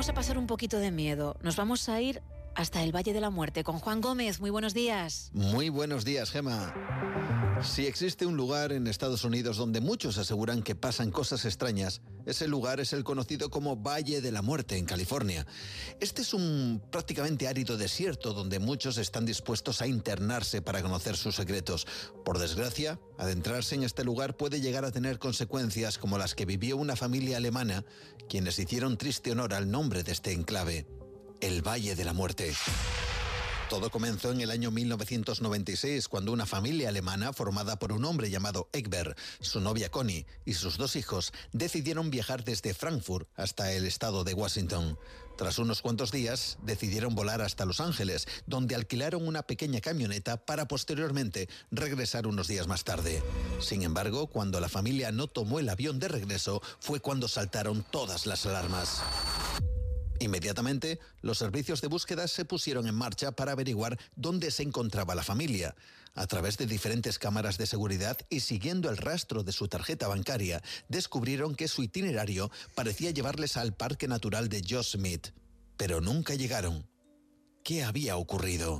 vamos a pasar un poquito de miedo. Nos vamos a ir hasta el Valle de la Muerte con Juan Gómez. Muy buenos días. Muy buenos días, Gema. Si existe un lugar en Estados Unidos donde muchos aseguran que pasan cosas extrañas, ese lugar es el conocido como Valle de la Muerte en California. Este es un prácticamente árido desierto donde muchos están dispuestos a internarse para conocer sus secretos. Por desgracia, adentrarse en este lugar puede llegar a tener consecuencias como las que vivió una familia alemana, quienes hicieron triste honor al nombre de este enclave, el Valle de la Muerte. Todo comenzó en el año 1996 cuando una familia alemana formada por un hombre llamado Egbert, su novia Connie y sus dos hijos decidieron viajar desde Frankfurt hasta el estado de Washington. Tras unos cuantos días decidieron volar hasta Los Ángeles, donde alquilaron una pequeña camioneta para posteriormente regresar unos días más tarde. Sin embargo, cuando la familia no tomó el avión de regreso fue cuando saltaron todas las alarmas. Inmediatamente, los servicios de búsqueda se pusieron en marcha para averiguar dónde se encontraba la familia. A través de diferentes cámaras de seguridad y siguiendo el rastro de su tarjeta bancaria, descubrieron que su itinerario parecía llevarles al Parque Natural de Yosemite. Pero nunca llegaron. ¿Qué había ocurrido?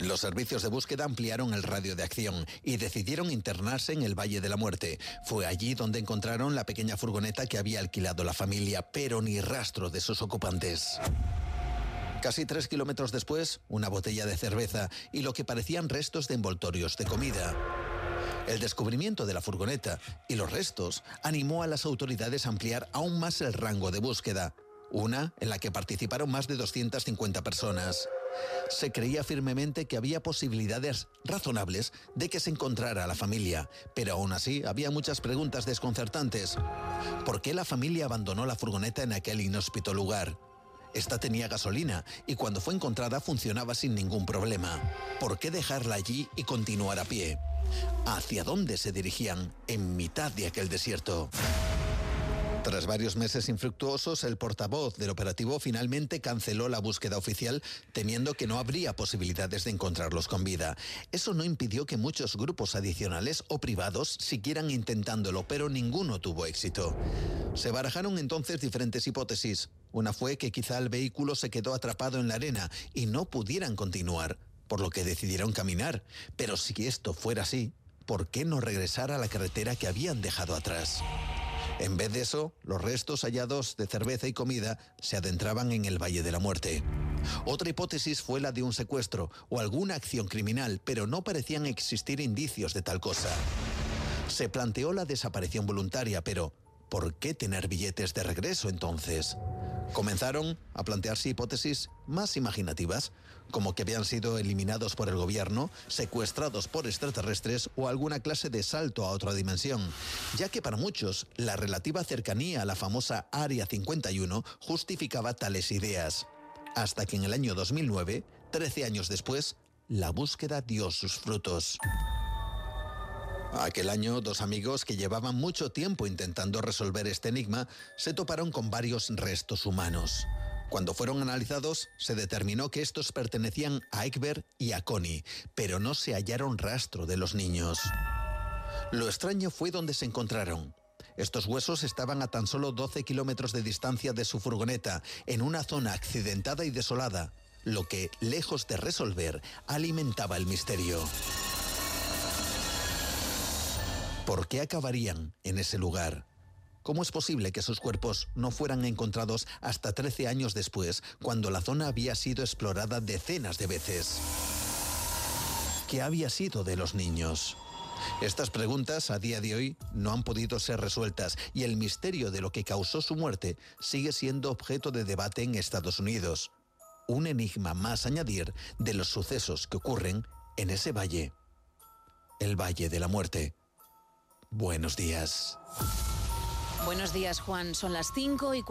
Los servicios de búsqueda ampliaron el radio de acción y decidieron internarse en el Valle de la Muerte. Fue allí donde encontraron la pequeña furgoneta que había alquilado la familia, pero ni rastro de sus ocupantes. Casi tres kilómetros después, una botella de cerveza y lo que parecían restos de envoltorios de comida. El descubrimiento de la furgoneta y los restos animó a las autoridades a ampliar aún más el rango de búsqueda, una en la que participaron más de 250 personas. Se creía firmemente que había posibilidades razonables de que se encontrara la familia, pero aún así había muchas preguntas desconcertantes. ¿Por qué la familia abandonó la furgoneta en aquel inhóspito lugar? Esta tenía gasolina y cuando fue encontrada funcionaba sin ningún problema. ¿Por qué dejarla allí y continuar a pie? ¿Hacia dónde se dirigían en mitad de aquel desierto? Tras varios meses infructuosos, el portavoz del operativo finalmente canceló la búsqueda oficial, temiendo que no habría posibilidades de encontrarlos con vida. Eso no impidió que muchos grupos adicionales o privados siguieran intentándolo, pero ninguno tuvo éxito. Se barajaron entonces diferentes hipótesis. Una fue que quizá el vehículo se quedó atrapado en la arena y no pudieran continuar, por lo que decidieron caminar. Pero si esto fuera así, ¿por qué no regresar a la carretera que habían dejado atrás? En vez de eso, los restos hallados de cerveza y comida se adentraban en el Valle de la Muerte. Otra hipótesis fue la de un secuestro o alguna acción criminal, pero no parecían existir indicios de tal cosa. Se planteó la desaparición voluntaria, pero ¿por qué tener billetes de regreso entonces? Comenzaron a plantearse hipótesis más imaginativas, como que habían sido eliminados por el gobierno, secuestrados por extraterrestres o alguna clase de salto a otra dimensión, ya que para muchos la relativa cercanía a la famosa Área 51 justificaba tales ideas. Hasta que en el año 2009, 13 años después, la búsqueda dio sus frutos. Aquel año, dos amigos que llevaban mucho tiempo intentando resolver este enigma se toparon con varios restos humanos. Cuando fueron analizados, se determinó que estos pertenecían a Egbert y a Connie, pero no se hallaron rastro de los niños. Lo extraño fue donde se encontraron. Estos huesos estaban a tan solo 12 kilómetros de distancia de su furgoneta, en una zona accidentada y desolada, lo que, lejos de resolver, alimentaba el misterio. ¿Por qué acabarían en ese lugar? ¿Cómo es posible que sus cuerpos no fueran encontrados hasta 13 años después, cuando la zona había sido explorada decenas de veces? ¿Qué había sido de los niños? Estas preguntas a día de hoy no han podido ser resueltas y el misterio de lo que causó su muerte sigue siendo objeto de debate en Estados Unidos. Un enigma más añadir de los sucesos que ocurren en ese valle. El Valle de la Muerte. Buenos días. Buenos días, Juan. Son las 5 y